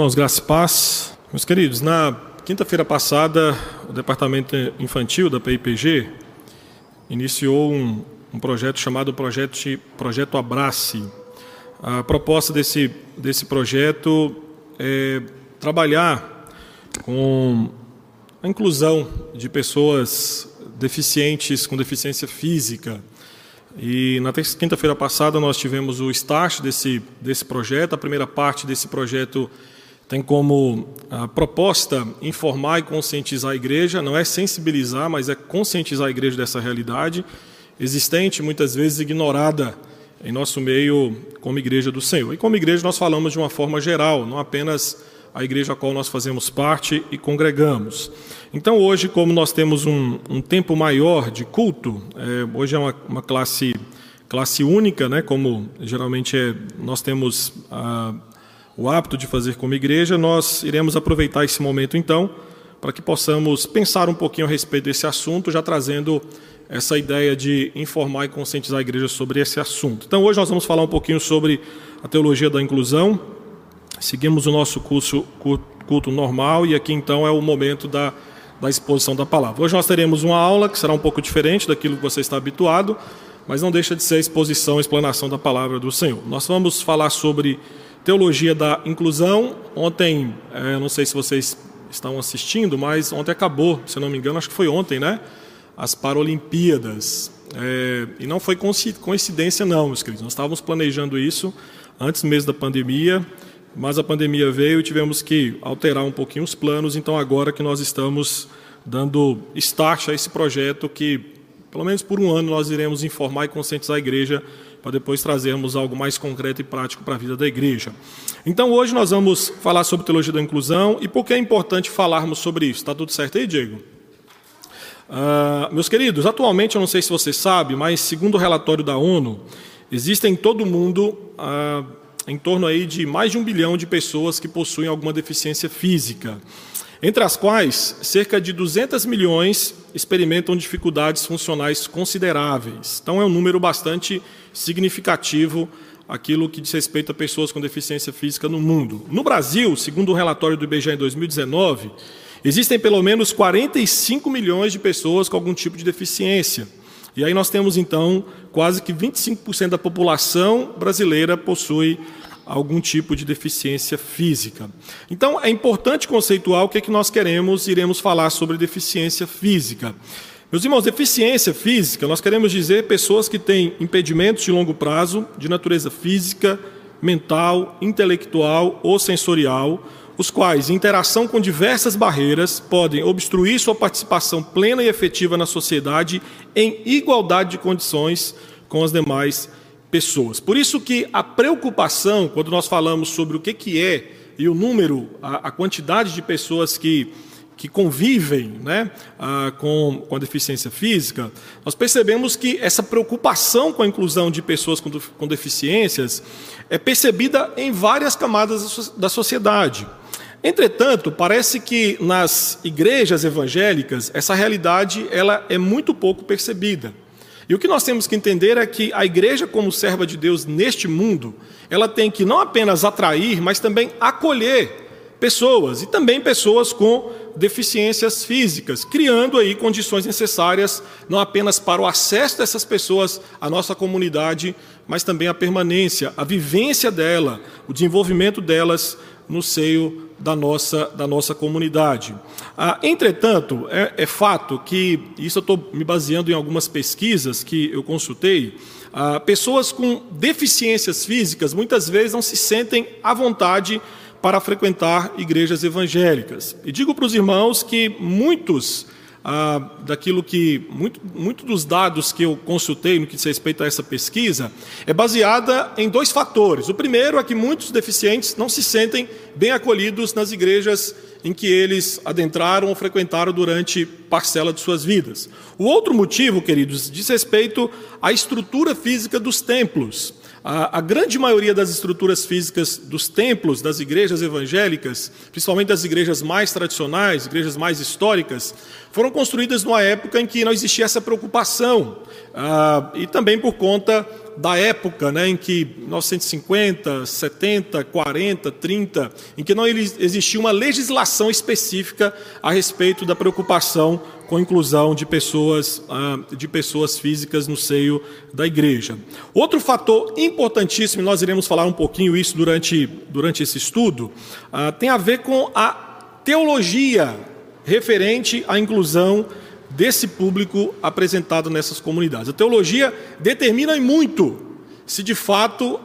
irmãos, graça e paz. Meus queridos, na quinta-feira passada, o Departamento Infantil da PIPG iniciou um, um projeto chamado Projeto, projeto Abrace. A proposta desse, desse projeto é trabalhar com a inclusão de pessoas deficientes com deficiência física. E na quinta-feira passada nós tivemos o start desse, desse projeto. A primeira parte desse projeto tem como proposta informar e conscientizar a igreja, não é sensibilizar, mas é conscientizar a igreja dessa realidade existente, muitas vezes ignorada em nosso meio como igreja do Senhor. E como igreja nós falamos de uma forma geral, não apenas a igreja a qual nós fazemos parte e congregamos. Então, hoje, como nós temos um, um tempo maior de culto, é, hoje é uma, uma, classe, classe única, né, como geralmente é, nós temos ah, o hábito de fazer como igreja, nós iremos aproveitar esse momento, então, para que possamos pensar um pouquinho a respeito desse assunto, já trazendo essa ideia de informar e conscientizar a igreja sobre esse assunto. Então, hoje nós vamos falar um pouquinho sobre a teologia da inclusão, Seguimos o nosso curso, culto normal e aqui então é o momento da, da exposição da palavra. Hoje nós teremos uma aula que será um pouco diferente daquilo que você está habituado, mas não deixa de ser a exposição, a explanação da palavra do Senhor. Nós vamos falar sobre teologia da inclusão. Ontem, é, não sei se vocês estão assistindo, mas ontem acabou, se não me engano, acho que foi ontem, né? As Paralimpíadas. É, e não foi coincidência, não, meus queridos. Nós estávamos planejando isso antes mesmo da pandemia mas a pandemia veio e tivemos que alterar um pouquinho os planos, então agora que nós estamos dando start a esse projeto que, pelo menos por um ano, nós iremos informar e conscientizar a igreja para depois trazermos algo mais concreto e prático para a vida da igreja. Então hoje nós vamos falar sobre teologia da inclusão e por que é importante falarmos sobre isso. Está tudo certo aí, Diego? Uh, meus queridos, atualmente, eu não sei se você sabe, mas segundo o relatório da ONU, existem em todo o mundo uh, em torno aí de mais de um bilhão de pessoas que possuem alguma deficiência física, entre as quais cerca de 200 milhões experimentam dificuldades funcionais consideráveis. Então é um número bastante significativo aquilo que diz respeito a pessoas com deficiência física no mundo. No Brasil, segundo o relatório do IBGE em 2019, existem pelo menos 45 milhões de pessoas com algum tipo de deficiência. E aí nós temos então quase que 25% da população brasileira possui algum tipo de deficiência física. Então, é importante conceituar o que é que nós queremos, iremos falar sobre deficiência física. Meus irmãos, deficiência física, nós queremos dizer pessoas que têm impedimentos de longo prazo, de natureza física, mental, intelectual ou sensorial, os quais, em interação com diversas barreiras, podem obstruir sua participação plena e efetiva na sociedade em igualdade de condições com as demais pessoas. Por isso que a preocupação, quando nós falamos sobre o que, que é e o número, a, a quantidade de pessoas que, que convivem né, a, com, com a deficiência física, nós percebemos que essa preocupação com a inclusão de pessoas com, com deficiências é percebida em várias camadas da sociedade. Entretanto, parece que nas igrejas evangélicas essa realidade ela é muito pouco percebida. E o que nós temos que entender é que a igreja, como serva de Deus neste mundo, ela tem que não apenas atrair, mas também acolher pessoas e também pessoas com deficiências físicas, criando aí condições necessárias não apenas para o acesso dessas pessoas à nossa comunidade, mas também a permanência, a vivência dela, o desenvolvimento delas no seio da nossa, da nossa comunidade. Ah, entretanto, é, é, fato que, isso eu estou me baseando em algumas pesquisas que eu consultei, ah, pessoas com deficiências físicas muitas vezes não se sentem à vontade para frequentar igrejas evangélicas. E digo para os irmãos que muitos ah, daquilo que muito, muito dos dados que eu consultei no que diz respeito a essa pesquisa é baseada em dois fatores. O primeiro é que muitos deficientes não se sentem bem acolhidos nas igrejas em que eles adentraram ou frequentaram durante parcela de suas vidas. O outro motivo, queridos, diz respeito à estrutura física dos templos. A, a, grande maioria das estruturas físicas dos templos das igrejas evangélicas, principalmente das igrejas mais tradicionais, igrejas mais históricas, foram construídas numa época em que não existia essa preocupação, ah, e também por conta da época né, em que 1950, 70, 40, 30, em que não existia uma legislação específica a respeito da preocupação com a inclusão de pessoas, ah, de pessoas físicas no seio da igreja. Outro fator importantíssimo, nós iremos falar um pouquinho isso durante, durante esse estudo, ah, tem a ver com a teologia referente à inclusão desse público apresentado nessas comunidades. A teologia determina muito se de fato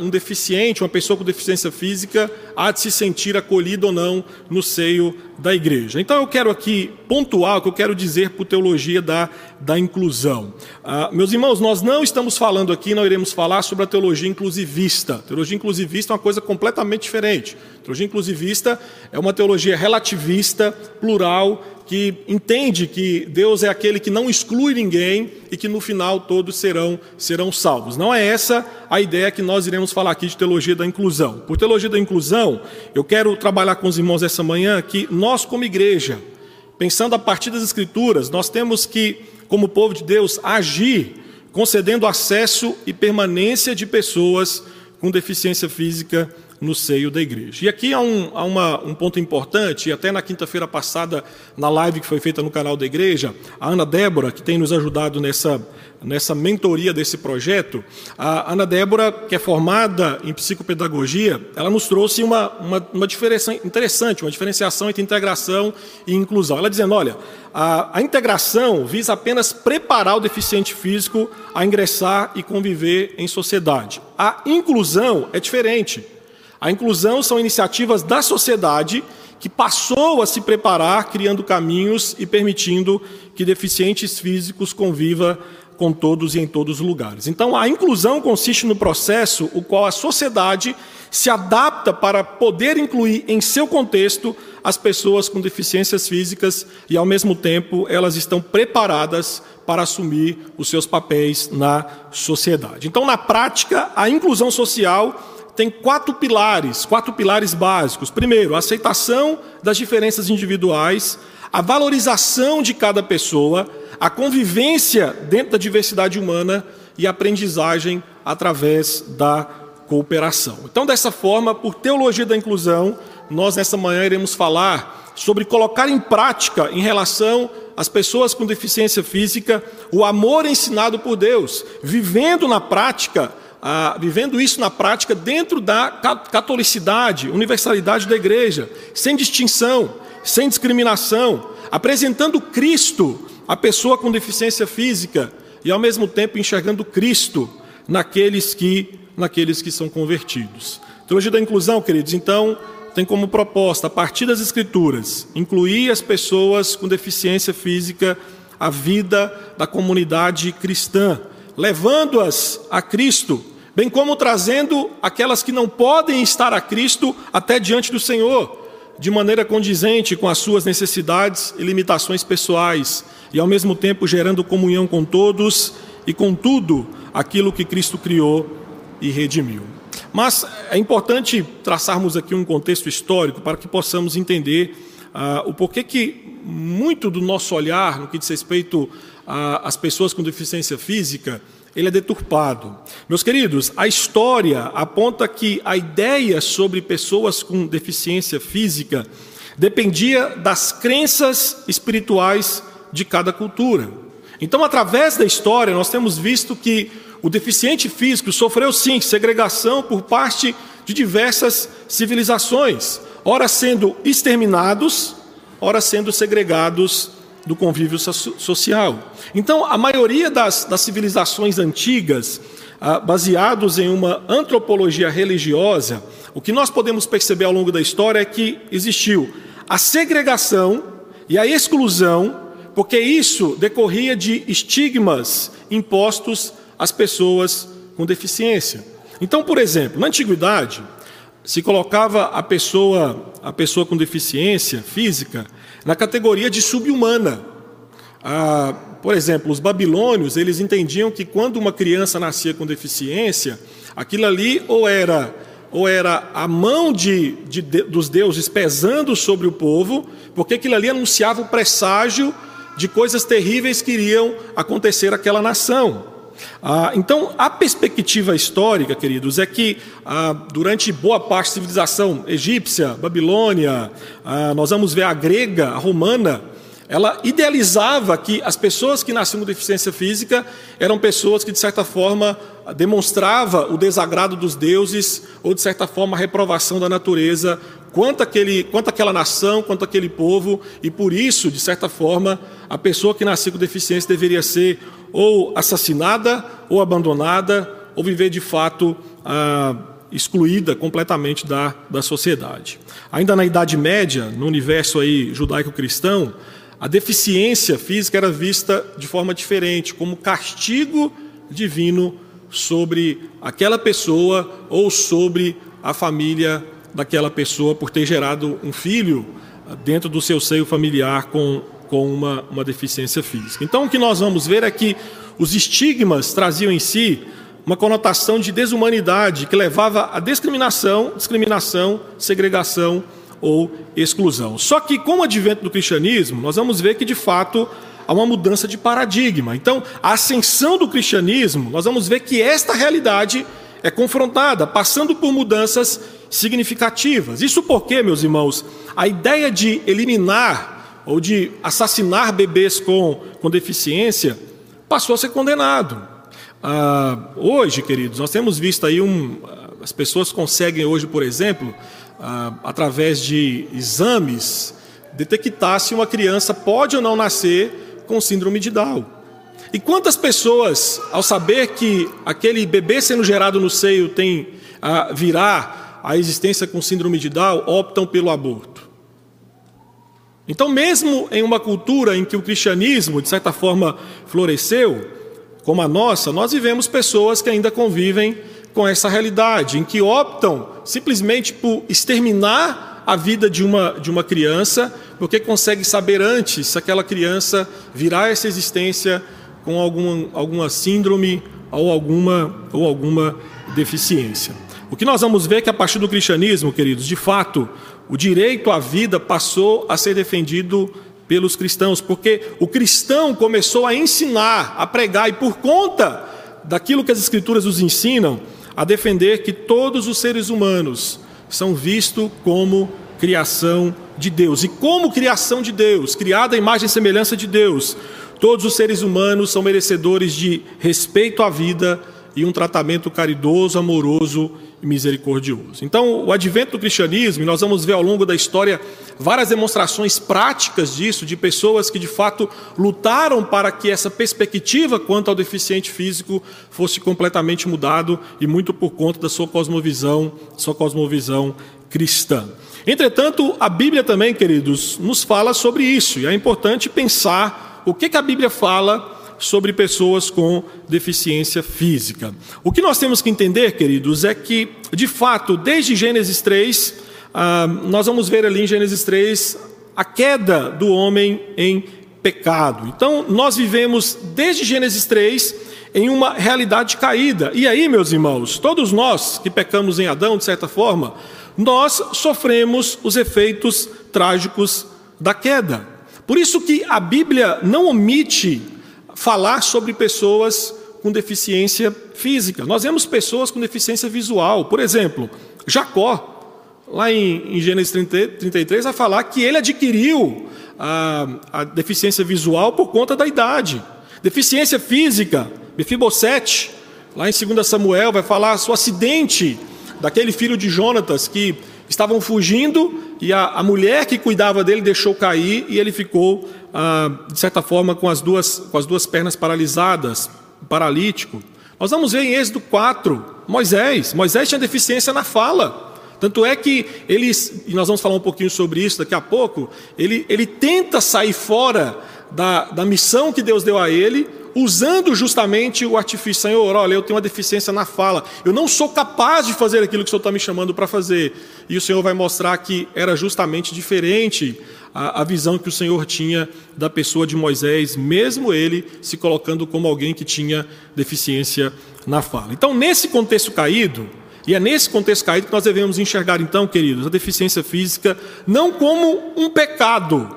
um deficiente, uma pessoa com deficiência física, há de se sentir acolhido ou não no seio da igreja. Então eu quero aqui pontuar o que eu quero dizer por teologia da, da inclusão. Ah, meus irmãos, nós não estamos falando aqui, não iremos falar sobre a teologia inclusivista. teologia inclusivista é uma coisa completamente diferente. teologia inclusivista é uma teologia relativista, plural, que entende que Deus é aquele que não exclui ninguém e que no final todos serão, serão salvos. Não é essa a ideia que nós iremos falar aqui de teologia da inclusão. Por teologia da inclusão, eu quero trabalhar com os irmãos essa manhã que nós, como igreja, pensando a partir das Escrituras, nós temos que, como povo de Deus, agir concedendo acesso e permanência de pessoas com deficiência física no seio da igreja. E aqui há um, há uma, um ponto importante, e até na quinta-feira passada, na live que foi feita no canal da igreja, a Ana Débora, que tem nos ajudado nessa, nessa mentoria desse projeto, a Ana Débora, que é formada em psicopedagogia, ela nos trouxe uma, uma, uma diferença interessante, uma diferenciação entre integração e inclusão. Ela dizendo, olha, a, a integração visa apenas preparar o deficiente físico a ingressar e conviver em sociedade. A inclusão é diferente. A inclusão são iniciativas da sociedade que passou a se preparar, criando caminhos e permitindo que deficientes físicos convivam com todos e em todos os lugares. Então, a inclusão consiste no processo o qual a sociedade se adapta para poder incluir em seu contexto as pessoas com deficiências físicas e, ao mesmo tempo, elas estão preparadas para assumir os seus papéis na sociedade. Então, na prática, a inclusão social tem quatro pilares, quatro pilares básicos. Primeiro, a aceitação das diferenças individuais, a valorização de cada pessoa, a convivência dentro da diversidade humana e a aprendizagem através da cooperação. Então, dessa forma, por teologia da inclusão, nós nessa manhã iremos falar sobre colocar em prática em relação às pessoas com deficiência física o amor ensinado por Deus, vivendo na prática ah, vivendo isso na prática dentro da catolicidade, universalidade da igreja, sem distinção, sem discriminação, apresentando Cristo à pessoa com deficiência física e ao mesmo tempo enxergando Cristo naqueles que naqueles que são convertidos. Teologia da inclusão, queridos, então, tem como proposta, a partir das escrituras, incluir as pessoas com deficiência física à vida da comunidade cristã, levando-as a Cristo, bem como trazendo aquelas que não podem estar a Cristo até diante do Senhor, de maneira condizente com as suas necessidades e limitações pessoais, e ao mesmo tempo gerando comunhão com todos e com tudo aquilo que Cristo criou e redimiu. Mas é importante traçarmos aqui um contexto histórico para que possamos entender ah, o porquê que muito do nosso olhar no que diz respeito às pessoas com deficiência física ele é deturpado. Meus queridos, a história aponta que a ideia sobre pessoas com deficiência física dependia das crenças espirituais de cada cultura. Então, através da história, nós temos visto que o deficiente físico sofreu sim segregação por parte de diversas civilizações, ora sendo exterminados, ora sendo segregados do convívio social. Então, a maioria das, das civilizações antigas, ah, baseados em uma antropologia religiosa, o que nós podemos perceber ao longo da história é que existiu a segregação e a exclusão, porque isso decorria de estigmas impostos às pessoas com deficiência. Então, por exemplo, na antiguidade, se colocava a pessoa, a pessoa com deficiência física na categoria de subhumana. Ah, por exemplo, os babilônios, eles entendiam que quando uma criança nascia com deficiência, aquilo ali ou era ou era a mão de, de, de, dos deuses pesando sobre o povo, porque aquilo ali anunciava o presságio de coisas terríveis que iriam acontecer àquela nação. Ah, então, a perspectiva histórica, queridos, é que ah, durante boa parte da civilização egípcia, babilônia, ah, nós vamos ver a grega, a romana, ela idealizava que as pessoas que nasciam com deficiência física eram pessoas que, de certa forma, demonstrava o desagrado dos deuses ou, de certa forma, a reprovação da natureza quanto, aquele, quanto aquela nação, quanto aquele povo, e por isso, de certa forma, a pessoa que nascia com deficiência deveria ser ou assassinada, ou abandonada, ou viver de fato ah, excluída completamente da, da sociedade. Ainda na Idade Média, no universo aí judaico-cristão, a deficiência física era vista de forma diferente, como castigo divino sobre aquela pessoa ou sobre a família daquela pessoa por ter gerado um filho dentro do seu seio familiar com, com uma, uma deficiência física. Então, o que nós vamos ver é que os estigmas traziam em si uma conotação de desumanidade que levava à discriminação, discriminação, segregação ou exclusão. Só que com o advento do cristianismo, nós vamos ver que de fato há uma mudança de paradigma. Então, a ascensão do cristianismo, nós vamos ver que esta realidade é confrontada, passando por mudanças significativas. Isso porque, meus irmãos, a ideia de eliminar ou de assassinar bebês com, com deficiência passou a ser condenado. Ah, hoje, queridos, nós temos visto aí um. As pessoas conseguem hoje, por exemplo, ah, através de exames, detectar se uma criança pode ou não nascer com síndrome de Down. E quantas pessoas, ao saber que aquele bebê sendo gerado no seio tem ah, virá a existência com síndrome de Down, optam pelo aborto? Então, mesmo em uma cultura em que o cristianismo, de certa forma, floresceu, como a nossa, nós vivemos pessoas que ainda convivem com essa realidade, em que optam simplesmente por exterminar a vida de uma, de uma criança, porque consegue saber antes se aquela criança virá essa existência com alguma, alguma síndrome ou alguma, ou alguma deficiência. O que nós vamos ver é que a partir do cristianismo, queridos, de fato, o direito à vida passou a ser defendido pelos cristãos, porque o cristão começou a ensinar, a pregar, e por conta daquilo que as Escrituras nos ensinam, a defender que todos os seres humanos são vistos como criação de Deus. E como criação de Deus, criada à imagem e semelhança de Deus, todos os seres humanos são merecedores de respeito à vida e um tratamento caridoso, amoroso e misericordioso. Então, o advento do cristianismo, e nós vamos ver ao longo da história várias demonstrações práticas disso, de pessoas que de fato lutaram para que essa perspectiva quanto ao deficiente físico fosse completamente mudado e muito por conta da sua cosmovisão, sua cosmovisão cristã. Entretanto, a Bíblia também, queridos, nos fala sobre isso, e é importante pensar o que, que a Bíblia fala sobre pessoas com deficiência física. O que nós temos que entender, queridos, é que, de fato, desde Gênesis 3, ah, nós vamos ver ali em Gênesis 3 a queda do homem em pecado. Então, nós vivemos desde Gênesis 3 em uma realidade caída. E aí, meus irmãos, todos nós que pecamos em Adão, de certa forma, nós sofremos os efeitos trágicos da queda. Por isso que a Bíblia não omite falar sobre pessoas com deficiência física. Nós vemos pessoas com deficiência visual. Por exemplo, Jacó, lá em, em Gênesis 30, 33, vai falar que ele adquiriu a, a, deficiência visual por conta da idade. Deficiência física, Mefibosete, lá em 2 Samuel, vai falar o acidente daquele filho de Jonatas que estavam fugindo e a, a mulher que cuidava dele deixou cair e ele ficou ah, de certa forma, com as, duas, com as duas pernas paralisadas, paralítico. Nós vamos ver em Êxodo 4, Moisés. Moisés tinha deficiência na fala. Tanto é que ele, e nós vamos falar um pouquinho sobre isso daqui a pouco, ele, ele tenta sair fora da, da missão que Deus deu a ele, usando justamente o artifício, Senhor, olha, eu tenho uma deficiência na fala, eu não sou capaz de fazer aquilo que o Senhor está me chamando para fazer. E o Senhor vai mostrar que era justamente diferente a, a visão que o Senhor tinha da pessoa de Moisés, mesmo ele se colocando como alguém que tinha deficiência na fala. Então, nesse contexto caído, e é nesse contexto caído que nós devemos enxergar, então, queridos, a deficiência física não como um pecado,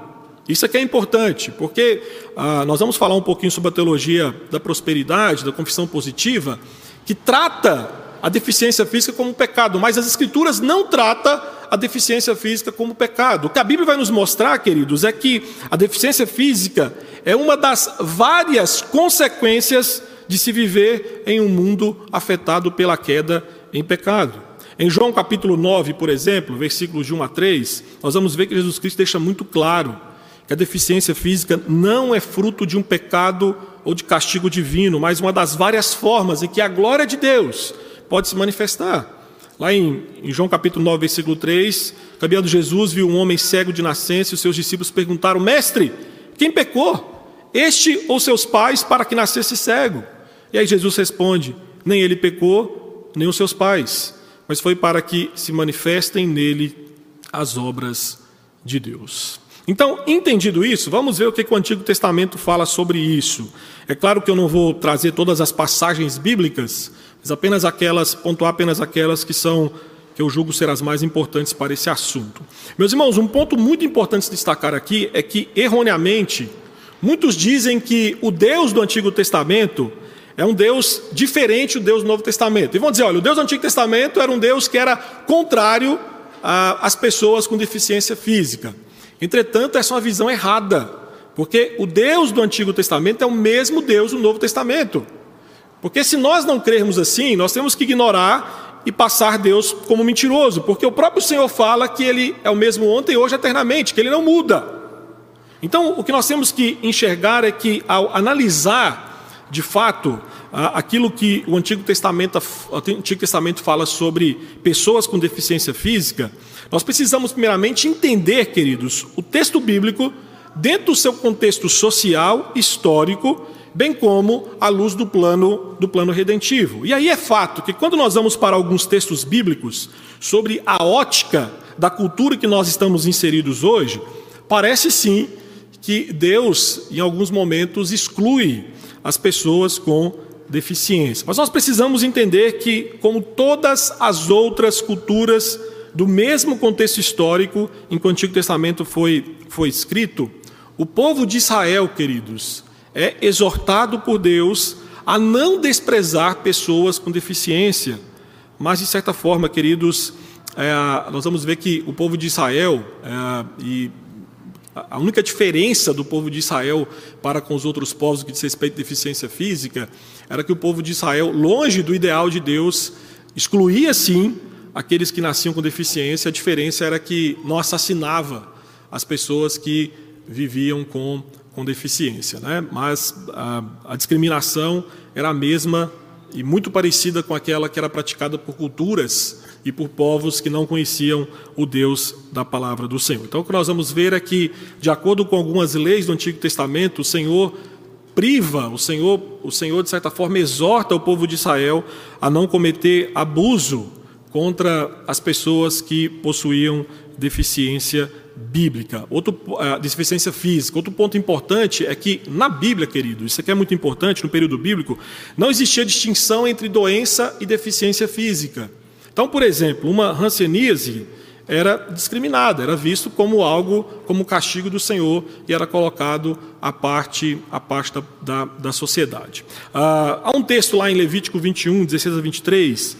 Isso aqui é importante, porque ah, nós vamos falar um pouquinho sobre a teologia da prosperidade, da confissão positiva, que trata a deficiência física como pecado, mas as Escrituras não tratam a deficiência física como pecado. O que a Bíblia vai nos mostrar, queridos, é que a deficiência física é uma das várias consequências de se viver em um mundo afetado pela queda em pecado. Em João capítulo 9, por exemplo, versículos de 1 a 3, nós vamos ver que Jesus Cristo deixa muito claro que a deficiência física não é fruto de um pecado ou de castigo divino, mas uma das várias formas em que a glória de Deus pode se manifestar. Lá em, em João capítulo 9, versículo 3, caminhando Jesus viu um homem cego de nascença e os seus discípulos perguntaram: Mestre, quem pecou? Este ou seus pais para que nascesse cego? E aí Jesus responde: Nem ele pecou, nem os seus pais, mas foi para que se manifestem nele as obras de Deus. Então, entendido isso, vamos ver o que o Antigo Testamento fala sobre isso. É claro que eu não vou trazer todas as passagens bíblicas, mas apenas aquelas, pontuar apenas aquelas que são que eu julgo ser as mais importantes para esse assunto. Meus irmãos, um ponto muito importante de destacar aqui é que erroneamente muitos dizem que o Deus do Antigo Testamento é um Deus diferente do Deus do Novo Testamento. E vão dizer, olha, o Deus do Antigo Testamento era um Deus que era contrário às pessoas com deficiência física. Entretanto, essa é uma visão errada, porque o Deus do Antigo Testamento é o mesmo Deus do Novo Testamento. Porque se nós não crermos assim, nós temos que ignorar e passar Deus como mentiroso, porque o próprio Senhor fala que Ele é o mesmo ontem, hoje, eternamente, que Ele não muda. Então, o que nós temos que enxergar é que, ao analisar de fato, aquilo que o Antigo Testamento, o Antigo Testamento fala sobre pessoas com deficiência física, nós precisamos primeiramente entender, queridos, o texto bíblico dentro do seu contexto social, histórico, bem como à luz do plano do plano redentivo. E aí é fato que quando nós vamos para alguns textos bíblicos sobre a ótica da cultura que nós estamos inseridos hoje, parece sim que Deus, em alguns momentos, exclui as pessoas com deficiência. Mas nós precisamos entender que, como todas as outras culturas do mesmo contexto histórico em que o Antigo Testamento foi, foi escrito, o povo de Israel, queridos, é exortado por Deus a não desprezar pessoas com deficiência. Mas, de certa forma, queridos, é, nós vamos ver que o povo de Israel, é, e a única diferença do povo de Israel para com os outros povos que diz respeito à deficiência física era que o povo de Israel, longe do ideal de Deus, excluía sim aqueles que nasciam com deficiência. A diferença era que não assassinava as pessoas que viviam com, com deficiência. Né? Mas a, a discriminação era a mesma e muito parecida com aquela que era praticada por culturas e por povos que não conheciam o Deus da palavra do Senhor. Então, o que nós vamos ver é que, de acordo com algumas leis do Antigo Testamento, o Senhor priva, o Senhor, o Senhor de certa forma exorta o povo de Israel a não cometer abuso contra as pessoas que possuíam deficiência bíblica, outro, uh, deficiência física. Outro ponto importante é que na Bíblia, querido, isso aqui é muito importante, no período bíblico, não existia distinção entre doença e deficiência física. Então, por exemplo, uma hanseníase era discriminada, era visto como algo, como castigo do Senhor e era colocado à parte, à parte da, da, da sociedade. Ah, há um texto lá em Levítico 21, 16 a 23,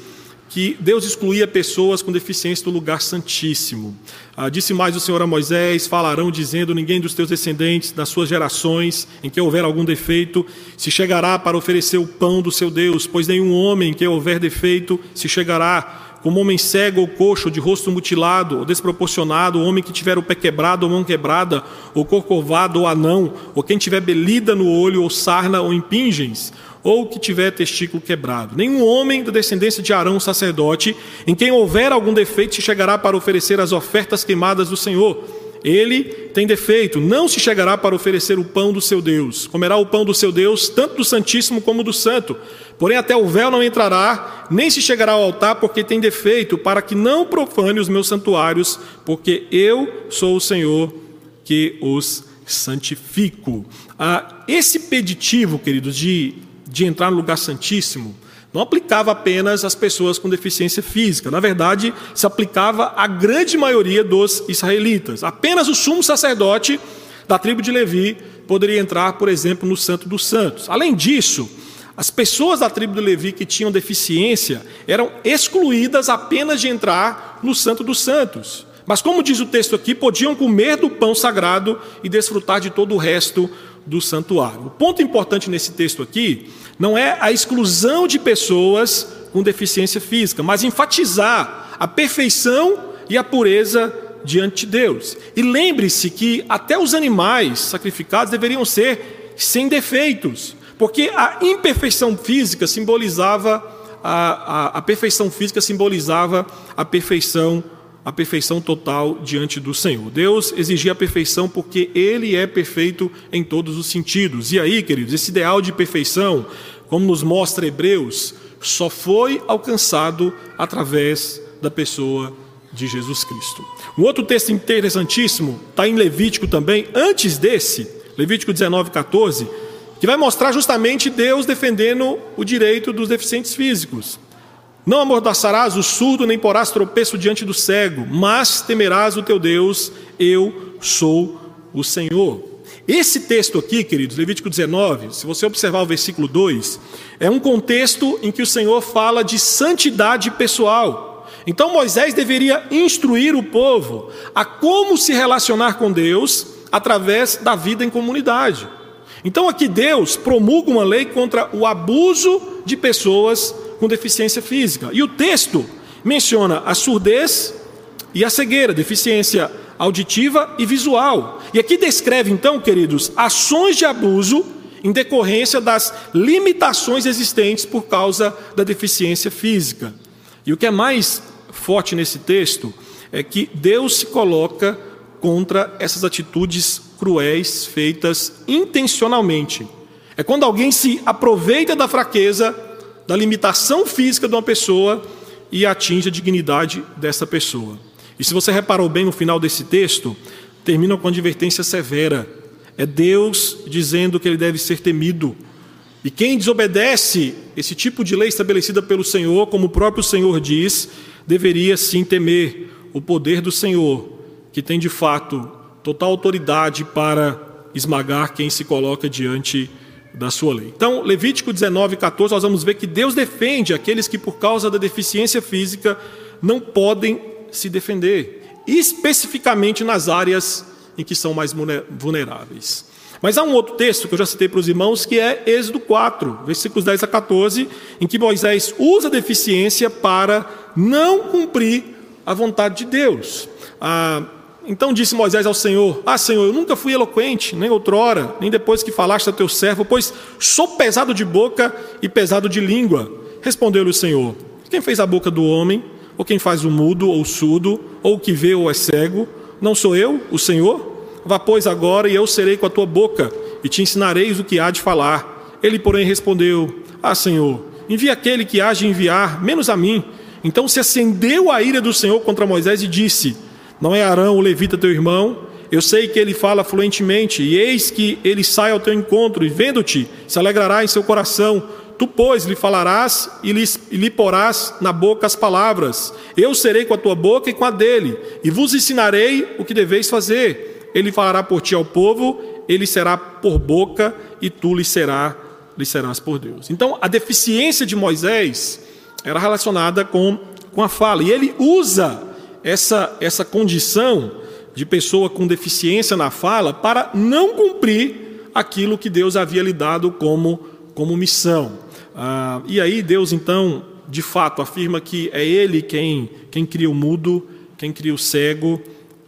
que Deus excluía pessoas com deficiência do lugar santíssimo. Ah, disse mais o Senhor a Moisés: falarão dizendo: Ninguém dos teus descendentes, das suas gerações, em que houver algum defeito, se chegará para oferecer o pão do seu Deus, pois nenhum homem em que houver defeito se chegará como homem cego ou coxo, de rosto mutilado ou desproporcionado, ou homem que tiver o pé quebrado ou mão quebrada, ou corcovado ou anão, ou quem tiver belida no olho, ou sarna ou impingens, ou que tiver testículo quebrado. Nenhum homem da descendência de Arão, sacerdote, em quem houver algum defeito, se chegará para oferecer as ofertas queimadas do Senhor. Ele tem defeito, não se chegará para oferecer o pão do seu Deus. Comerá o pão do seu Deus, tanto do Santíssimo como do Santo. Porém, até o véu não entrará, nem se chegará ao altar, porque tem defeito, para que não profane os meus santuários, porque eu sou o Senhor que os santifico. Ah, esse peditivo, queridos, de de entrar no lugar santíssimo não aplicava apenas às pessoas com deficiência física. Na verdade, se aplicava à grande maioria dos israelitas. Apenas o sumo sacerdote da tribo de Levi poderia entrar, por exemplo, no Santo dos Santos. Além disso, as pessoas da tribo de Levi que tinham deficiência eram excluídas apenas de entrar no Santo dos Santos. Mas, como diz o texto aqui, podiam comer do pão sagrado e desfrutar de todo o resto do santuário. O ponto importante nesse texto aqui não é a exclusão de pessoas com deficiência física, mas enfatizar a perfeição e a pureza diante de Deus. E lembre-se que até os animais sacrificados deveriam ser sem defeitos, porque a imperfeição física simbolizava a, a, a perfeição física simbolizava a perfeição a perfeição total diante do Senhor. Deus exigia a perfeição porque Ele é perfeito em todos os sentidos. E aí, queridos, esse ideal de perfeição, como nos mostra Hebreus, só foi alcançado através da pessoa de Jesus Cristo. Um outro texto interessantíssimo está em Levítico também, antes desse, Levítico 19, 14, que vai mostrar justamente Deus defendendo o direito dos deficientes físicos. Não amordaçarás o surdo, nem porás tropeço diante do cego, mas temerás o teu Deus, eu sou o Senhor. Esse texto aqui, queridos, Levítico 19, se você observar o versículo 2, é um contexto em que o Senhor fala de santidade pessoal. Então Moisés deveria instruir o povo a como se relacionar com Deus através da vida em comunidade. Então aqui Deus promulga uma lei contra o abuso de pessoas com deficiência física. E o texto menciona a surdez e a cegueira, deficiência auditiva e visual. E aqui descreve então, queridos, ações de abuso em decorrência das limitações existentes por causa da deficiência física. E o que é mais forte nesse texto é que Deus se coloca contra essas atitudes cruéis feitas intencionalmente. É quando alguém se aproveita da fraqueza, da limitação física de uma pessoa e atinge a dignidade dessa pessoa. E se você reparou bem no final desse texto, termina com advertência severa. É Deus dizendo que ele deve ser temido. E quem desobedece esse tipo de lei estabelecida pelo Senhor, como o próprio Senhor diz, deveria sim temer o poder do Senhor, que tem de fato total autoridade para esmagar quem se coloca diante da sua lei. Então, Levítico 19, 14, nós vamos ver que Deus defende aqueles que, por causa da deficiência física, não podem se defender, especificamente nas áreas em que são mais vulneráveis. Mas há um outro texto que eu já citei para os irmãos, que é Êxodo 4, versículos 10 a 14, em que Moisés usa a deficiência para não cumprir a vontade de Deus. Ah, então disse Moisés ao Senhor: Ah, Senhor, eu nunca fui eloquente, nem outrora, nem depois que falaste a teu servo, pois sou pesado de boca e pesado de língua. Respondeu-lhe o Senhor: Quem fez a boca do homem? Ou quem faz o mudo ou o surdo? Ou o que vê ou é cego? Não sou eu, o Senhor? Vá, pois, agora, e eu serei com a tua boca, e te ensinarei o que há de falar. Ele, porém, respondeu: Ah, Senhor, envia aquele que há de enviar, menos a mim. Então se acendeu a ira do Senhor contra Moisés e disse: Não é Arão, o levita, teu irmão? Eu sei que ele fala fluentemente, e eis que ele sai ao teu encontro, e vendo-te, se alegrará em seu coração. Tu, pois, lhe falarás e lhe, e lhe porás na boca as palavras. Eu serei com a tua boca e com a dele, e vos ensinarei o que deveis fazer ele falará por ti ao povo, ele será por boca e tu lhe, será, lhe serás por Deus. Então, a deficiência de Moisés era relacionada com, com a fala, e ele usa essa, essa condição de pessoa com deficiência na fala para não cumprir aquilo que Deus havia lhe dado como, como missão. Ah, e aí, Deus, então, de fato, afirma que é Ele quem, quem cria o mudo, quem cria o cego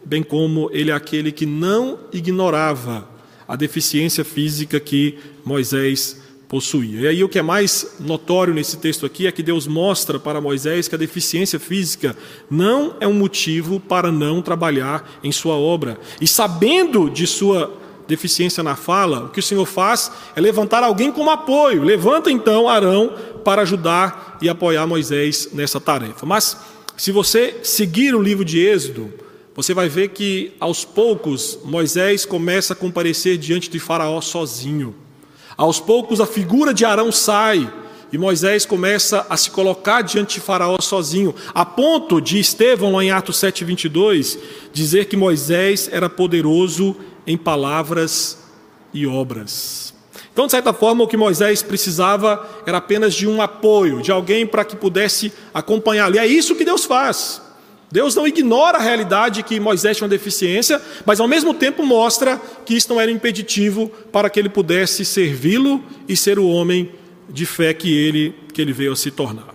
bem como ele é aquele que não ignorava a deficiência física que Moisés possuía. E aí o que é mais notório nesse texto aqui é que Deus mostra para Moisés que a deficiência física não é um motivo para não trabalhar em sua obra. E sabendo de sua deficiência na fala, o que o Senhor faz é levantar alguém como apoio. Levanta então Arão para ajudar e apoiar Moisés nessa tarefa. Mas se você seguir o livro de Êxodo, você vai ver que aos poucos Moisés começa a comparecer diante de Faraó sozinho. Aos poucos a figura de Arão sai e Moisés começa a se colocar diante de Faraó sozinho, a ponto de Estevão, lá em Atos 7:22, dizer que Moisés era poderoso em palavras e obras. Então, de certa forma, o que Moisés precisava era apenas de um apoio, de alguém para que pudesse acompanhar ali. É isso que Deus faz. Deus não ignora a realidade que Moisés tinha uma deficiência, mas ao mesmo tempo mostra que isso não era impeditivo para que ele pudesse servi-lo e ser o homem de fé que ele, que ele veio a se tornar.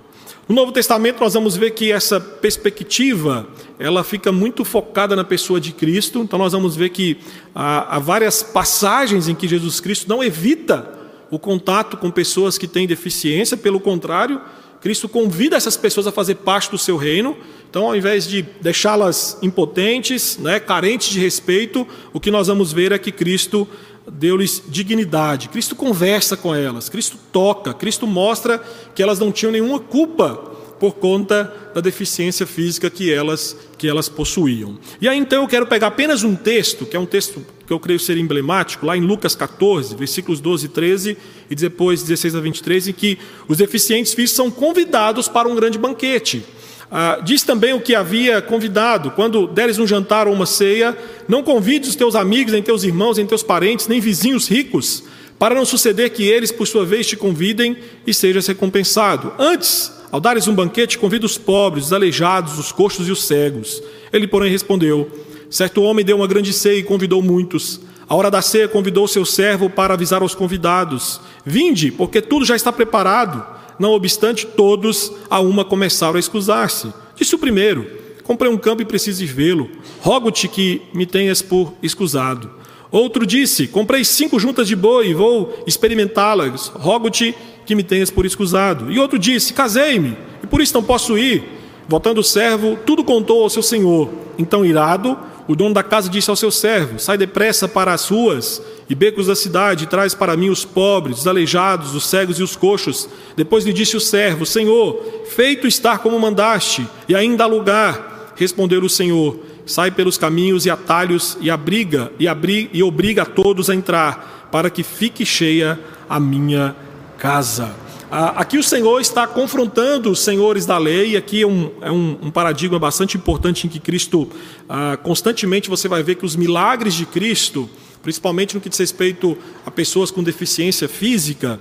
No Novo Testamento nós vamos ver que essa perspectiva ela fica muito focada na pessoa de Cristo. Então nós vamos ver que há, há várias passagens em que Jesus Cristo não evita o contato com pessoas que têm deficiência, pelo contrário, Cristo convida essas pessoas a fazer parte do seu reino. Então, ao invés de deixá-las impotentes, né, carentes de respeito, o que nós vamos ver é que Cristo deu-lhes dignidade. Cristo conversa com elas, Cristo toca, Cristo mostra que elas não tinham nenhuma culpa por conta da deficiência física que elas que elas possuíam. E aí então eu quero pegar apenas um texto, que é um texto que eu creio ser emblemático, lá em Lucas 14, versículos 12 e 13 e depois 16 a 23, em que os deficientes físicos são convidados para um grande banquete. Ah, diz também o que havia convidado: quando deres um jantar ou uma ceia, não convides os teus amigos, nem teus irmãos, nem teus parentes, nem vizinhos ricos, para não suceder que eles, por sua vez, te convidem e sejas recompensado. Antes, ao dares um banquete, convida os pobres, os aleijados, os coxos e os cegos. Ele, porém, respondeu: Certo homem deu uma grande ceia e convidou muitos. A hora da ceia convidou seu servo para avisar aos convidados: Vinde, porque tudo já está preparado. Não obstante, todos a uma começaram a escusar-se. Disse o primeiro: Comprei um campo e preciso ir vê-lo. Rogo-te que me tenhas por escusado. Outro disse: Comprei cinco juntas de boi e vou experimentá-las. Rogo-te que me tenhas por escusado. E outro disse: Casei-me e por isso não posso ir. Voltando o servo, tudo contou ao seu senhor. Então, irado, o dono da casa disse ao seu servo: Sai depressa para as ruas e becos da cidade, e traz para mim os pobres, os aleijados, os cegos e os coxos. Depois lhe disse o servo: Senhor, feito estar como mandaste, e ainda há lugar. Respondeu o Senhor: Sai pelos caminhos e atalhos e abriga e, abri, e obriga a todos a entrar, para que fique cheia a minha casa. Aqui o Senhor está confrontando os senhores da lei, e aqui é um, é um paradigma bastante importante em que Cristo, ah, constantemente você vai ver que os milagres de Cristo, principalmente no que diz respeito a pessoas com deficiência física,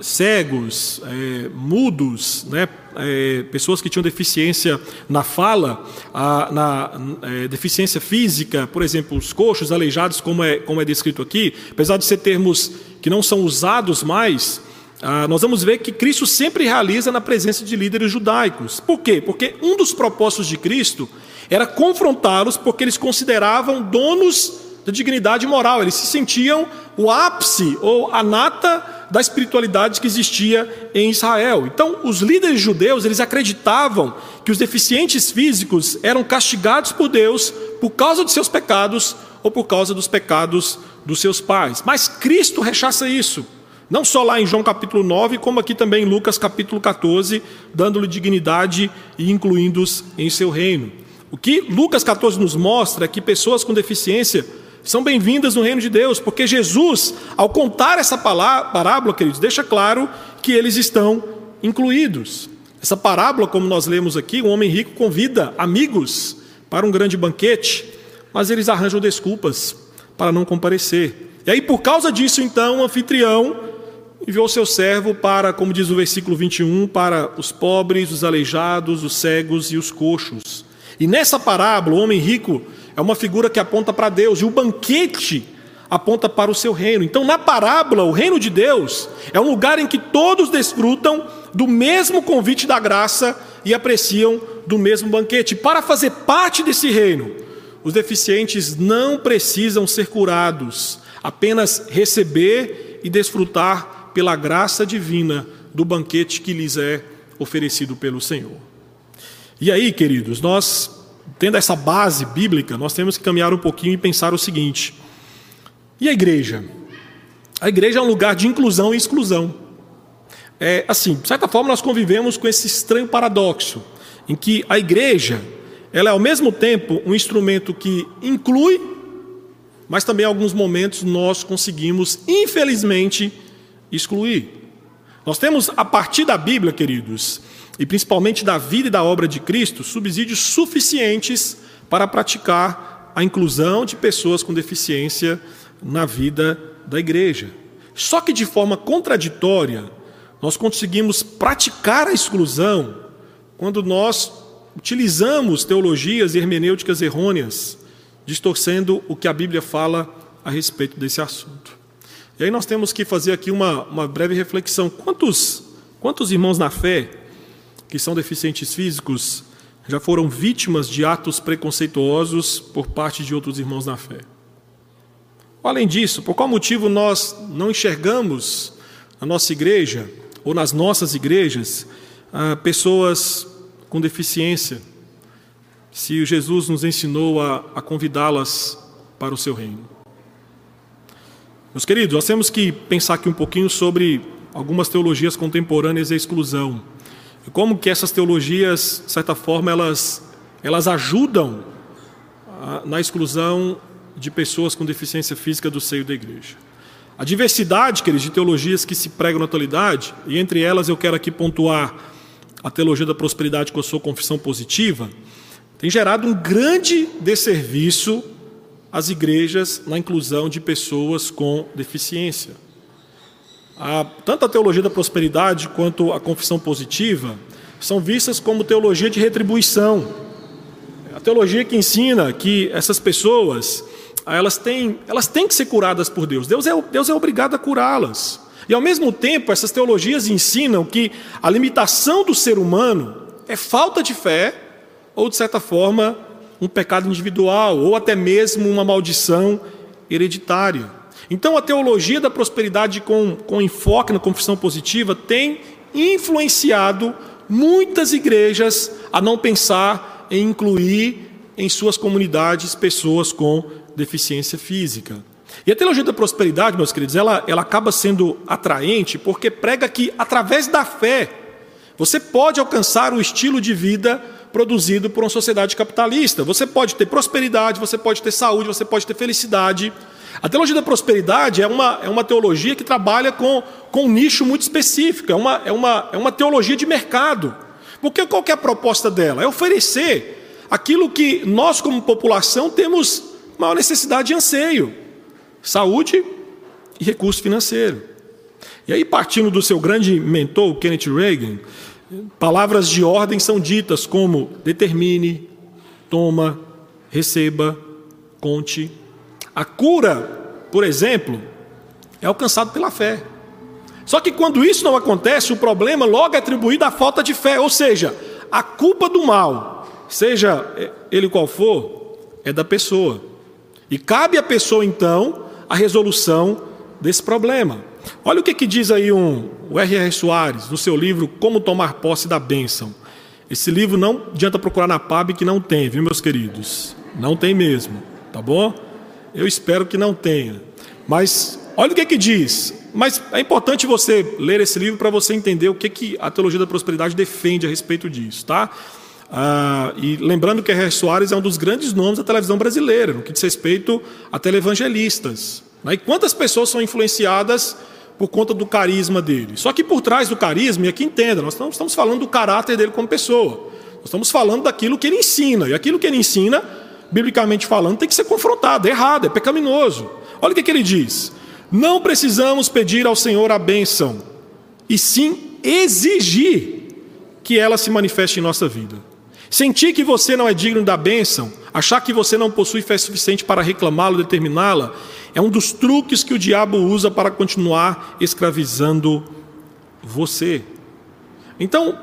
cegos, é, mudos, né, é, pessoas que tinham deficiência na fala, ah, na é, deficiência física, por exemplo, os coxos, aleijados, como é, como é descrito aqui, apesar de ser termos que não são usados mais, ah, nós vamos ver que Cristo sempre realiza na presença de líderes judaicos. Por quê? Porque um dos propósitos de Cristo era confrontá-los porque eles consideravam donos da dignidade moral, eles se sentiam o ápice ou a nata da espiritualidade que existia em Israel. Então, os líderes judeus, eles acreditavam que os deficientes físicos eram castigados por Deus por causa de seus pecados ou por causa dos pecados dos seus pais. Mas Cristo rechaça isso. Não só lá em João capítulo 9, como aqui também em Lucas capítulo 14, dando-lhe dignidade e incluindo-os em seu reino. O que Lucas 14 nos mostra é que pessoas com deficiência são bem-vindas no reino de Deus, porque Jesus, ao contar essa parábola, queridos, deixa claro que eles estão incluídos. Essa parábola, como nós lemos aqui, um homem rico convida amigos para um grande banquete, mas eles arranjam desculpas para não comparecer. E aí, por causa disso, então, o anfitrião enviou seu servo para, como diz o versículo 21, para os pobres, os aleijados, os cegos e os coxos. E nessa parábola, o homem rico é uma figura que aponta para Deus, e o banquete aponta para o seu reino. Então, na parábola, o reino de Deus é um lugar em que todos desfrutam do mesmo convite da graça e apreciam do mesmo banquete. Para fazer parte desse reino, os deficientes não precisam ser curados, apenas receber e desfrutar pela graça divina do banquete que lhes é oferecido pelo Senhor. E aí, queridos, nós, tendo essa base bíblica, nós temos que caminhar um pouquinho e pensar o seguinte: e a igreja? A igreja é um lugar de inclusão e exclusão. É assim, de certa forma, nós convivemos com esse estranho paradoxo, em que a igreja, ela é ao mesmo tempo um instrumento que inclui, mas também em alguns momentos nós conseguimos, infelizmente, excluir. Nós temos, a partir da Bíblia, queridos, e principalmente da vida e da obra de Cristo, subsídios suficientes para praticar a inclusão de pessoas com deficiência na vida da igreja. Só que de forma contraditória, nós conseguimos praticar a exclusão quando nós utilizamos teologias e hermenêuticas errôneas, distorcendo o que a Bíblia fala a respeito desse assunto. E aí nós temos que fazer aqui uma, uma breve reflexão. Quantos, quantos irmãos na fé que são deficientes físicos já foram vítimas de atos preconceituosos por parte de outros irmãos na fé? Além disso, por qual motivo nós não enxergamos na nossa igreja ou nas nossas igrejas ah, pessoas com deficiência, se Jesus nos ensinou a, convidá-las para o seu reino? Meus queridos, nós temos que pensar aqui um pouquinho sobre algumas teologias contemporâneas da exclusão. E como que essas teologias, de certa forma, elas, elas ajudam na exclusão de pessoas com deficiência física do seio da igreja. A diversidade, queridos, de teologias que se pregam na atualidade, e entre elas eu quero aqui pontuar a teologia da prosperidade com a sua confissão positiva, tem gerado um grande desserviço as igrejas na inclusão de pessoas com deficiência. A, tanto a teologia da prosperidade quanto a confissão positiva são vistas como teologia de retribuição. A teologia que ensina que essas pessoas elas têm, elas têm que ser curadas por Deus. Deus é, Deus é obrigado a curá-las. E ao mesmo tempo, essas teologias ensinam que a limitação do ser humano é falta de fé ou, de certa forma, um pecado individual ou até mesmo uma maldição hereditária. Então, a teologia da prosperidade com, com enfoque na confissão positiva tem influenciado muitas igrejas a não pensar em incluir em suas comunidades pessoas com deficiência física. E a teologia da prosperidade, meus queridos, ela, ela acaba sendo atraente porque prega que, através da fé, você pode alcançar o estilo de vida produzido por uma sociedade capitalista. Você pode ter prosperidade, você pode ter saúde, você pode ter felicidade. A teologia da prosperidade é uma, é uma teologia que trabalha com, com um nicho muito específico, é uma, é, uma, é uma teologia de mercado. Porque qual é a proposta dela? É oferecer aquilo que nós, como população, temos maior necessidade e anseio: saúde e recurso financeiro. E aí, partindo do seu grande mentor, Kenneth Reagan, Palavras de ordem são ditas como determine, toma, receba, conte. A cura, por exemplo, é alcançada pela fé. Só que quando isso não acontece, o problema logo é atribuído à falta de fé, ou seja, a culpa do mal, seja ele qual for, é da pessoa. E cabe à pessoa então a resolução desse problema. Olha o que, que diz aí um, o R.R. Soares, no seu livro Como Tomar Posse da Bênção. Esse livro não adianta procurar na PAB que não tem, viu, meus queridos? Não tem mesmo, tá bom? Eu espero que não tenha. Mas olha o que, que diz. Mas é importante você ler esse livro para você entender o que, que a teologia da prosperidade defende a respeito disso, tá? Ah, e lembrando que R.R. Soares é um dos grandes nomes da televisão brasileira, no que diz respeito a televangelistas. Né? E quantas pessoas são influenciadas por conta do carisma dele. Só que por trás do carisma, e aqui entenda, nós não estamos falando do caráter dele como pessoa. Nós estamos falando daquilo que ele ensina. E aquilo que ele ensina, biblicamente falando, tem que ser confrontado. É errado, é pecaminoso. Olha o que, que ele diz. Não precisamos pedir ao Senhor a bênção, e sim exigir que ela se manifeste em nossa vida. Sentir que você não é digno da bênção, achar que você não possui fé suficiente para reclamá-la, determiná-la, é um dos truques que o diabo usa para continuar escravizando você. Então,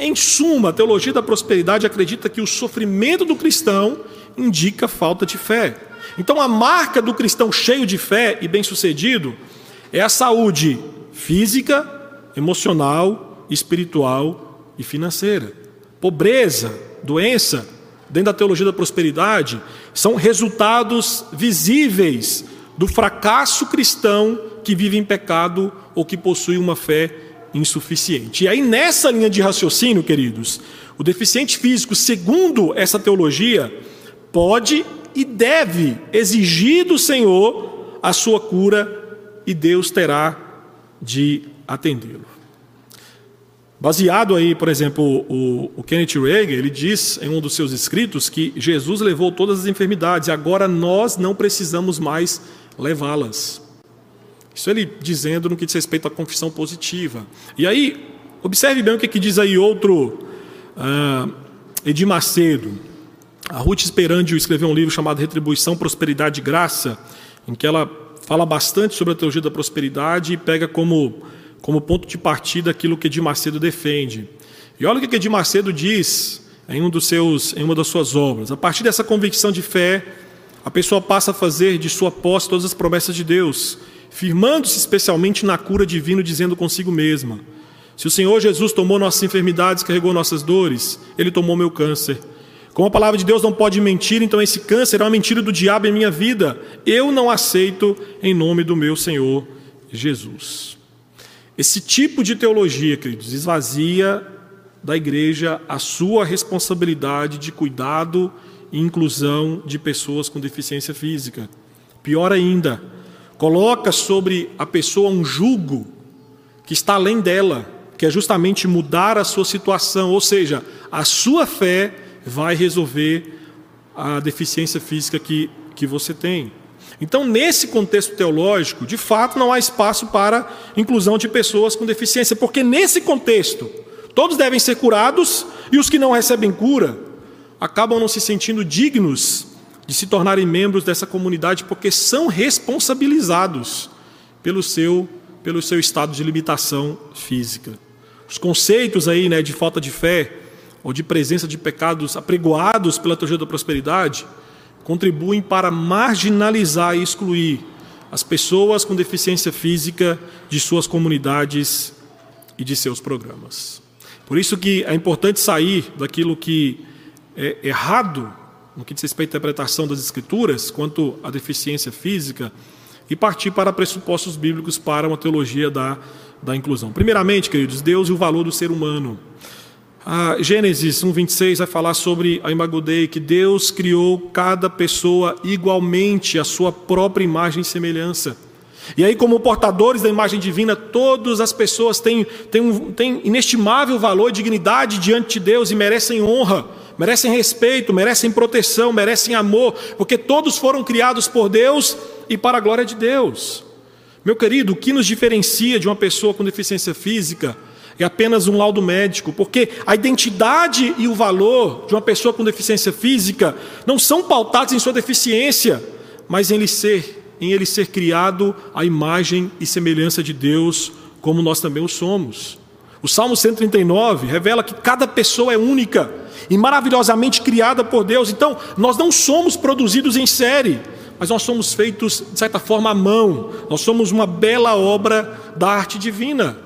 em suma, a teologia da prosperidade acredita que o sofrimento do cristão indica falta de fé. Então, a marca do cristão cheio de fé e bem-sucedido é a saúde física, emocional, espiritual e financeira. Pobreza, doença, dentro da teologia da prosperidade, são resultados visíveis do fracasso cristão que vive em pecado ou que possui uma fé insuficiente. E aí, nessa linha de raciocínio, queridos, o deficiente físico, segundo essa teologia, pode e deve exigir do Senhor a sua cura e Deus terá de atendê-lo. Baseado aí, por exemplo, o, o Kenneth Reagan, ele diz em um dos seus escritos que Jesus levou todas as enfermidades, agora nós não precisamos mais levá-las. Isso ele dizendo no que diz respeito à confissão positiva. E aí, observe bem o que, que diz aí outro uh, Edir Macedo. A Ruth Esperandio escreveu um livro chamado Retribuição, Prosperidade e Graça, em que ela fala bastante sobre a teologia da prosperidade e pega como, como ponto de partida aquilo que Edir Macedo defende. E olha o que Edir Macedo diz em, um dos seus, em uma das suas obras. A partir dessa convicção de fé, a pessoa passa a fazer de sua posse todas as promessas de Deus firmando-se especialmente na cura divina, dizendo consigo mesma: Se o Senhor Jesus tomou nossas enfermidades, carregou nossas dores, ele tomou meu câncer. Como a palavra de Deus não pode mentir, então esse câncer é uma mentira do diabo em minha vida. Eu não aceito em nome do meu Senhor Jesus. Esse tipo de teologia, queridos, esvazia da igreja a sua responsabilidade de cuidado e inclusão de pessoas com deficiência física. Pior ainda, coloca sobre a pessoa um jugo que está além dela, que é justamente mudar a sua situação, ou seja, a sua fé vai resolver a deficiência física que, que você tem. Então, nesse contexto teológico, de fato, não há espaço para inclusão de pessoas com deficiência, porque nesse contexto, todos devem ser curados e os que não recebem cura acabam não se sentindo dignos de se tornarem membros dessa comunidade porque são responsabilizados pelo seu, pelo seu estado de limitação física. Os conceitos aí, né, de falta de fé ou de presença de pecados apregoados pela teologia da prosperidade contribuem para marginalizar e excluir as pessoas com deficiência física de suas comunidades e de seus programas. Por isso que é importante sair daquilo que é errado no que diz respeito à interpretação das Escrituras, quanto à deficiência física, e partir para pressupostos bíblicos para uma teologia da, da inclusão. Primeiramente, queridos, Deus e o valor do ser humano. A Gênesis 1,26 vai falar sobre a Imago Dei, que Deus criou cada pessoa igualmente à sua própria imagem e semelhança. E aí, como portadores da imagem divina, todas as pessoas têm, têm, um, têm inestimável valor e dignidade diante de Deus e merecem honra merecem respeito, merecem proteção, merecem amor, porque todos foram criados por Deus e para a glória de Deus. Meu querido, o que nos diferencia de uma pessoa com deficiência física é apenas um laudo médico, porque a identidade e o valor de uma pessoa com deficiência física não são pautados em sua deficiência, mas em ele ser, em ele ser criado à imagem e semelhança de Deus, como nós também o somos. O Salmo 139 revela que cada pessoa é única e maravilhosamente criada por Deus. Então, nós não somos produzidos em série, mas nós somos feitos, de certa forma, à mão. Nós somos uma bela obra da arte divina.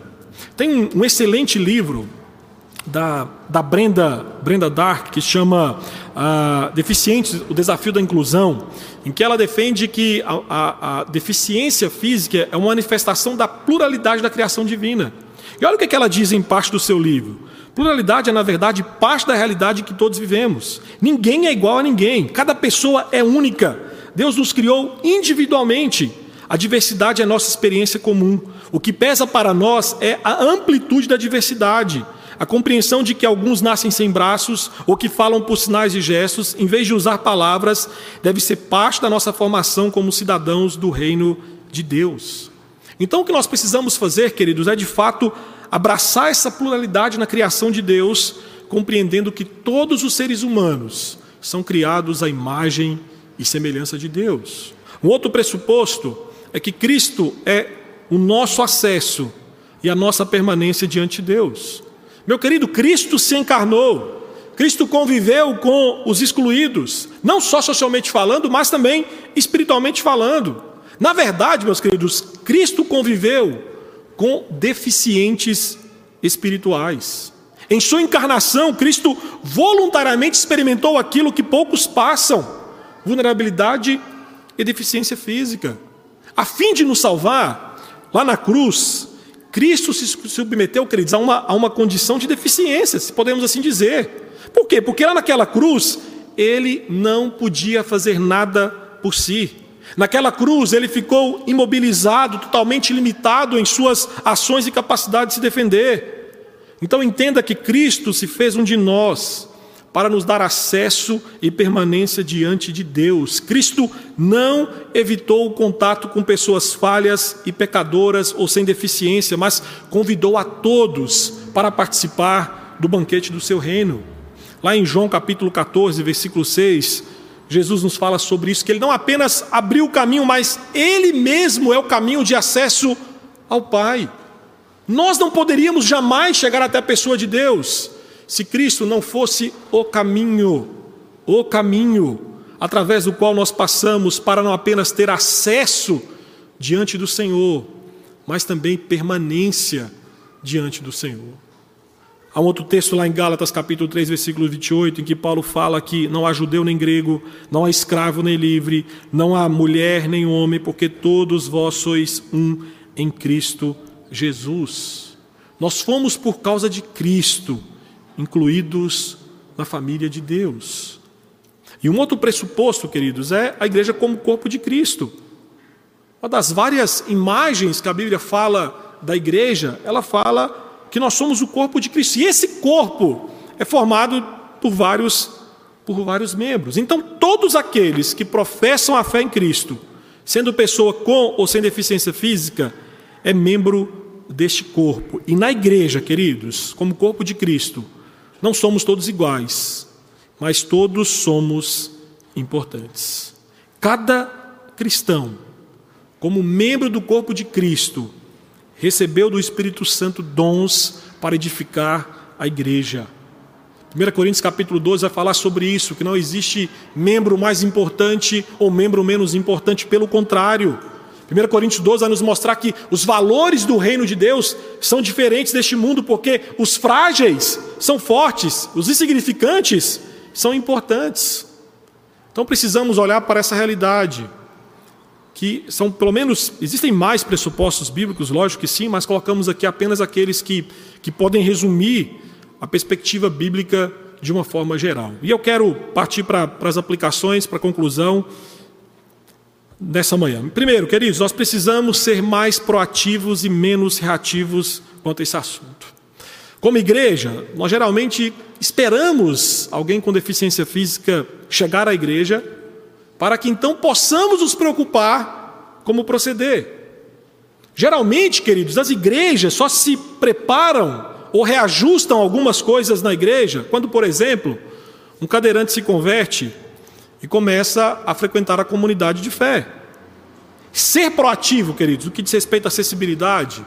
Tem um excelente livro da, da Brenda, Brenda Dark, que chama uh, Deficientes, o Desafio da Inclusão, em que ela defende que a, a, a deficiência física é uma manifestação da pluralidade da criação divina. E olha o que, é que ela diz em parte do seu livro. Pluralidade é, na verdade, parte da realidade que todos vivemos. Ninguém é igual a ninguém, cada pessoa é única. Deus nos criou individualmente. A diversidade é nossa experiência comum. O que pesa para nós é a amplitude da diversidade. A compreensão de que alguns nascem sem braços ou que falam por sinais e gestos, em vez de usar palavras, deve ser parte da nossa formação como cidadãos do reino de Deus. Então, o que nós precisamos fazer, queridos, é de fato abraçar essa pluralidade na criação de Deus, compreendendo que todos os seres humanos são criados à imagem e semelhança de Deus. Um outro pressuposto é que Cristo é o nosso acesso e a nossa permanência diante de Deus. Meu querido, Cristo se encarnou, Cristo conviveu com os excluídos, não só socialmente falando, mas também espiritualmente falando. Na verdade, meus queridos, Cristo conviveu com deficientes espirituais. Em sua encarnação, Cristo voluntariamente experimentou aquilo que poucos passam: vulnerabilidade e deficiência física. A fim de nos salvar, lá na cruz, Cristo se submeteu, queridos, a uma, a uma condição de deficiência, se podemos assim dizer. Por quê? Porque lá naquela cruz, ele não podia fazer nada por si. Naquela cruz, ele ficou imobilizado, totalmente limitado em suas ações e capacidade de se defender. Então entenda que Cristo se fez um de nós para nos dar acesso e permanência diante de Deus. Cristo não evitou o contato com pessoas falhas e pecadoras ou sem deficiência, mas convidou a todos para participar do banquete do seu reino. Lá em João capítulo 14, versículo 6, Jesus nos fala sobre isso, que ele não apenas abriu o caminho, mas ele mesmo é o caminho de acesso ao Pai. Nós não poderíamos jamais chegar até a pessoa de Deus se Cristo não fosse o caminho, o caminho através do qual nós passamos para não apenas ter acesso diante do Senhor, mas também permanência diante do Senhor. Há um outro texto lá em Gálatas, capítulo 3, versículo 28, em que Paulo fala que não há judeu nem grego, não há escravo nem livre, não há mulher nem homem, porque todos vós sois um em Cristo Jesus. Nós fomos por causa de Cristo incluídos na família de Deus. E um outro pressuposto, queridos, é a igreja como corpo de Cristo. Uma das várias imagens que a Bíblia fala da igreja, ela fala que nós somos o corpo de Cristo. E esse corpo é formado por vários por vários membros. Então, todos aqueles que professam a fé em Cristo, sendo pessoa com ou sem deficiência física, é membro deste corpo. E na igreja, queridos, como corpo de Cristo, não somos todos iguais, mas todos somos importantes. Cada cristão, como membro do corpo de Cristo, recebeu do Espírito Santo dons para edificar a igreja. 1 Coríntios capítulo 12 vai falar sobre isso, que não existe membro mais importante ou membro menos importante, pelo contrário. 1 Coríntios 12 vai nos mostrar que os valores do reino de Deus são diferentes deste mundo, porque os frágeis são fortes, os insignificantes são importantes. Então precisamos olhar para essa realidade, que são pelo menos, existem mais pressupostos bíblicos, lógico que sim, mas colocamos aqui apenas aqueles que, que podem resumir a perspectiva bíblica de uma forma geral. E eu quero partir para, para as aplicações, para a conclusão nessa manhã. Primeiro, queridos, nós precisamos ser mais proativos e menos reativos quanto a esse assunto. Como igreja, nós geralmente esperamos alguém com deficiência física chegar à igreja para que então possamos nos preocupar como proceder. Geralmente, queridos, as igrejas só se preparam ou reajustam algumas coisas na igreja quando, por exemplo, um cadeirante se converte e começa a frequentar a comunidade de fé. Ser proativo, queridos, no que diz respeito à acessibilidade,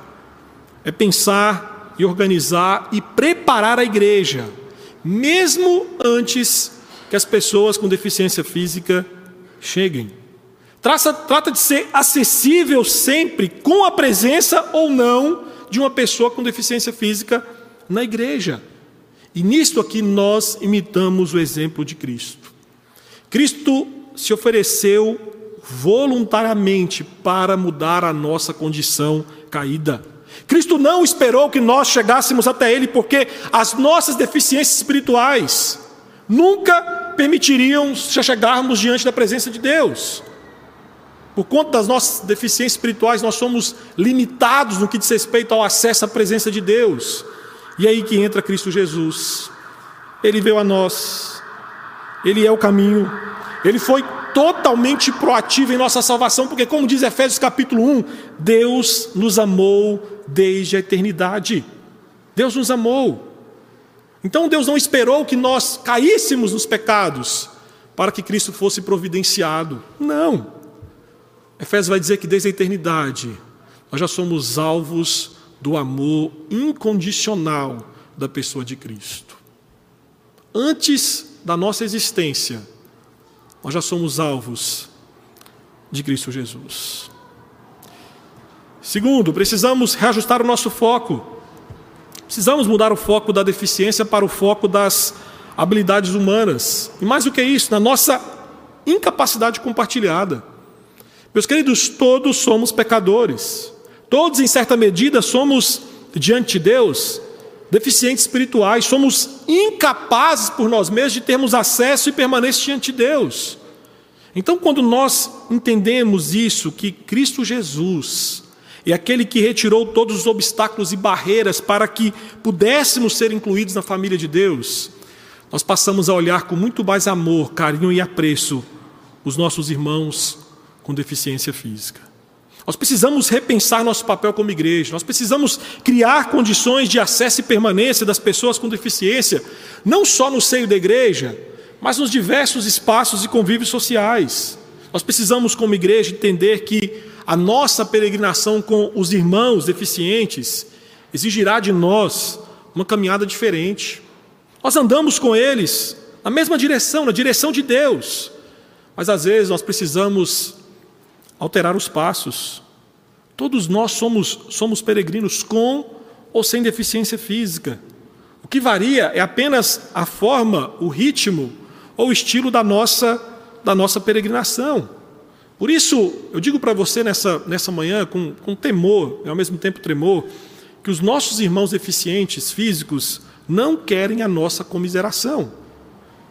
é pensar e organizar e preparar a igreja, mesmo antes que as pessoas com deficiência física cheguem. Trata, trata de ser acessível sempre com a presença ou não de uma pessoa com deficiência física na igreja. E nisto aqui nós imitamos o exemplo de Cristo. Cristo se ofereceu voluntariamente para mudar a nossa condição caída. Cristo não esperou que nós chegássemos até Ele, porque as nossas deficiências espirituais nunca permitiriam chegarmos diante da presença de Deus. Por conta das nossas deficiências espirituais, nós somos limitados no que diz respeito ao acesso à presença de Deus. E é aí que entra Cristo Jesus. Ele veio a nós, ele é o caminho. Ele foi totalmente proativo em nossa salvação, porque, como diz Efésios capítulo 1, Deus nos amou desde a eternidade. Deus nos amou. Então Deus não esperou que nós caíssemos nos pecados para que Cristo fosse providenciado. Não. Efésios vai dizer que desde a eternidade nós já somos alvos do amor incondicional da pessoa de Cristo. Antes da nossa existência, nós já somos alvos de Cristo Jesus. Segundo, precisamos reajustar o nosso foco. Precisamos mudar o foco da deficiência para o foco das habilidades humanas. E mais do que isso, na nossa incapacidade compartilhada. Meus queridos, todos somos pecadores. Todos, em certa medida, somos diante de Deus deficientes espirituais, somos incapazes por nós mesmos de termos acesso e permanência diante de Deus. Então, quando nós entendemos isso, que Cristo Jesus, e aquele que retirou todos os obstáculos e barreiras para que pudéssemos ser incluídos na família de Deus, nós passamos a olhar com muito mais amor, carinho e apreço os nossos irmãos com deficiência física. Nós precisamos repensar nosso papel como igreja, nós precisamos criar condições de acesso e permanência das pessoas com deficiência, não só no seio da igreja, mas nos diversos espaços e convívios sociais. Nós precisamos, como igreja, entender que a nossa peregrinação com os irmãos deficientes exigirá de nós uma caminhada diferente. Nós andamos com eles na mesma direção, na direção de Deus, mas às vezes nós precisamos alterar os passos. Todos nós somos, somos peregrinos com ou sem deficiência física. O que varia é apenas a forma, o ritmo ou o estilo da nossa, da nossa peregrinação. Por isso, eu digo para você nessa, nessa manhã, com, com temor e ao mesmo tempo tremor, que os nossos irmãos deficientes físicos não querem a nossa comiseração,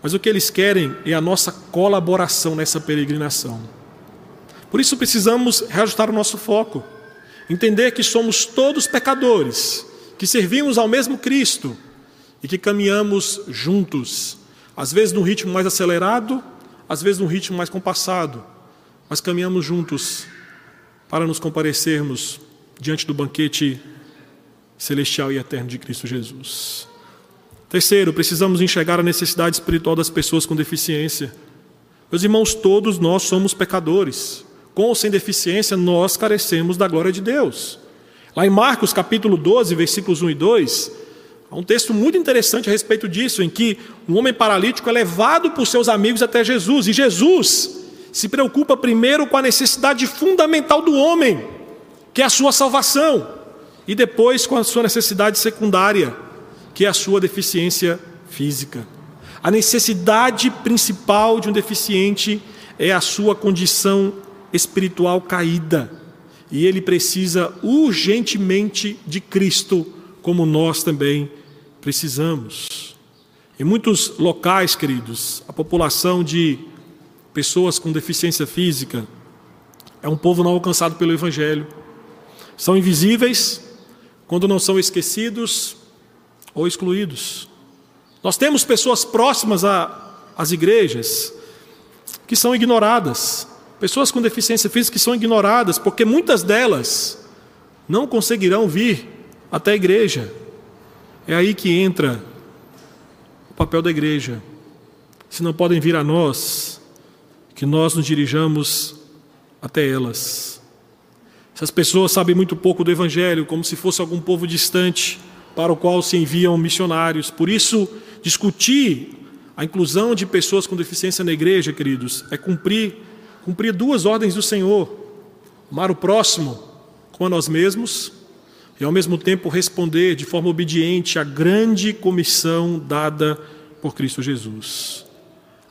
mas o que eles querem é a nossa colaboração nessa peregrinação. Por isso precisamos reajustar o nosso foco, entender que somos todos pecadores, que servimos ao mesmo Cristo e que caminhamos juntos, às vezes num ritmo mais acelerado, às vezes num ritmo mais compassado, mas caminhamos juntos para nos comparecermos diante do banquete celestial e eterno de Cristo Jesus. Terceiro, precisamos enxergar a necessidade espiritual das pessoas com deficiência. Meus irmãos, todos nós somos pecadores com ou sem deficiência, nós carecemos da glória de Deus. Lá em Marcos capítulo 12, versículos 1 e 2, há um texto muito interessante a respeito disso, em que um homem paralítico é levado por seus amigos até Jesus, e Jesus se preocupa primeiro com a necessidade fundamental do homem, que é a sua salvação, e depois com a sua necessidade secundária, que é a sua deficiência física. A necessidade principal de um deficiente é a sua condição espiritual caída e ele precisa urgentemente de Cristo, como nós também precisamos. Em muitos locais, queridos, a população de pessoas com deficiência física é um povo não alcançado pelo Evangelho. São invisíveis quando não são esquecidos ou excluídos. Nós temos pessoas próximas às igrejas que são ignoradas, Pessoas com deficiência física são ignoradas, porque muitas delas não conseguirão vir até a igreja. É aí que entra o papel da igreja. Se não podem vir a nós, que nós nos dirijamos até elas. Essas pessoas sabem muito pouco do Evangelho, como se fosse algum povo distante para o qual se enviam missionários. Por isso, discutir a inclusão de pessoas com deficiência na igreja, queridos, é cumprir cumprir duas ordens do Senhor: amar o próximo como a nós mesmos e, ao mesmo tempo, responder de forma obediente à grande comissão dada por Cristo Jesus.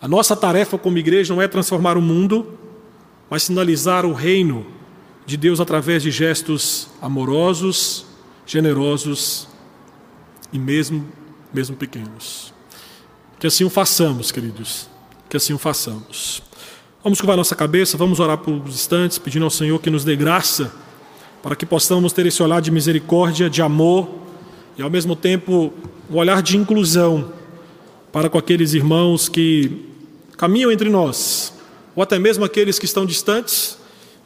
A nossa tarefa como igreja não é transformar o mundo, mas sinalizar o reino de Deus através de gestos amorosos, generosos e mesmo, mesmo pequenos. Que assim o façamos, queridos. Que assim o façamos. Vamos curvar nossa cabeça, vamos orar por uns instantes, pedindo ao Senhor que nos dê graça, para que possamos ter esse olhar de misericórdia, de amor e ao mesmo tempo um olhar de inclusão para com aqueles irmãos que caminham entre nós, ou até mesmo aqueles que estão distantes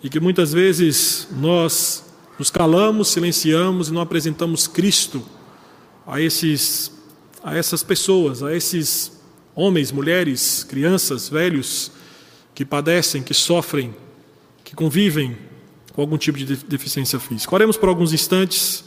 e que muitas vezes nós nos calamos, silenciamos e não apresentamos Cristo a esses a essas pessoas, a esses homens, mulheres, crianças, velhos que padecem, que sofrem, que convivem com algum tipo de deficiência física. Oremos por alguns instantes.